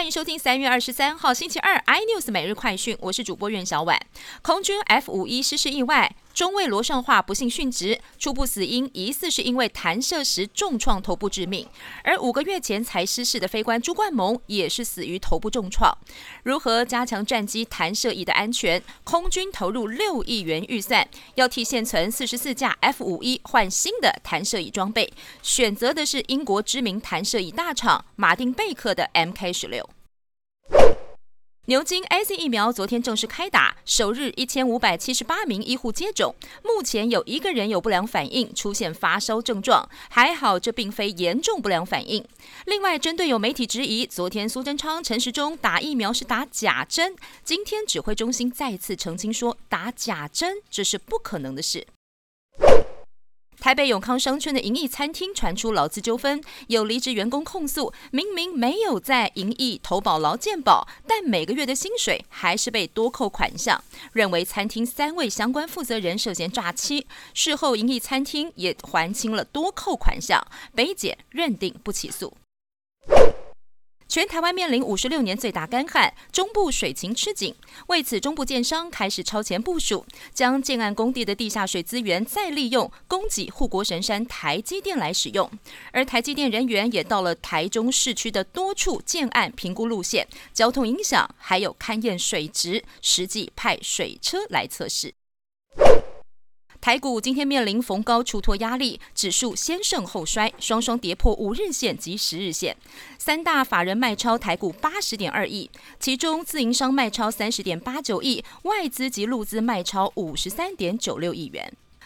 欢迎收听三月二十三号星期二 iNews 每日快讯，我是主播苑小婉。空军 F 五一失事意外，中尉罗尚化不幸殉职，初步死因疑似是因为弹射时重创头部致命。而五个月前才失事的飞官朱冠蒙也是死于头部重创。如何加强战机弹射仪的安全？空军投入六亿元预算，要替现存四十四架 F 五一换新的弹射翼装备，选择的是英国知名弹射翼大厂马丁贝克的 Mk 十六。牛津 A C 疫苗昨天正式开打，首日一千五百七十八名医护接种，目前有一个人有不良反应，出现发烧症状，还好这并非严重不良反应。另外，针对有媒体质疑昨天苏贞昌、陈时中打疫苗是打假针，今天指挥中心再次澄清说，打假针这是不可能的事。台北永康商圈的银翼餐厅传出劳资纠纷，有离职员工控诉，明明没有在银翼投保劳健保，但每个月的薪水还是被多扣款项，认为餐厅三位相关负责人涉嫌诈欺。事后银翼餐厅也还清了多扣款项，北检认定不起诉。全台湾面临五十六年最大干旱，中部水情吃紧。为此，中部建商开始超前部署，将建案工地的地下水资源再利用，供给护国神山台积电来使用。而台积电人员也到了台中市区的多处建案评估路线、交通影响，还有勘验水质，实际派水车来测试。台股今天面临逢高出脱压力，指数先胜后衰，双双跌破五日线及十日线。三大法人卖超台股八十点二亿，其中自营商卖超三十点八九亿，外资及陆资卖超五十三点九六亿元。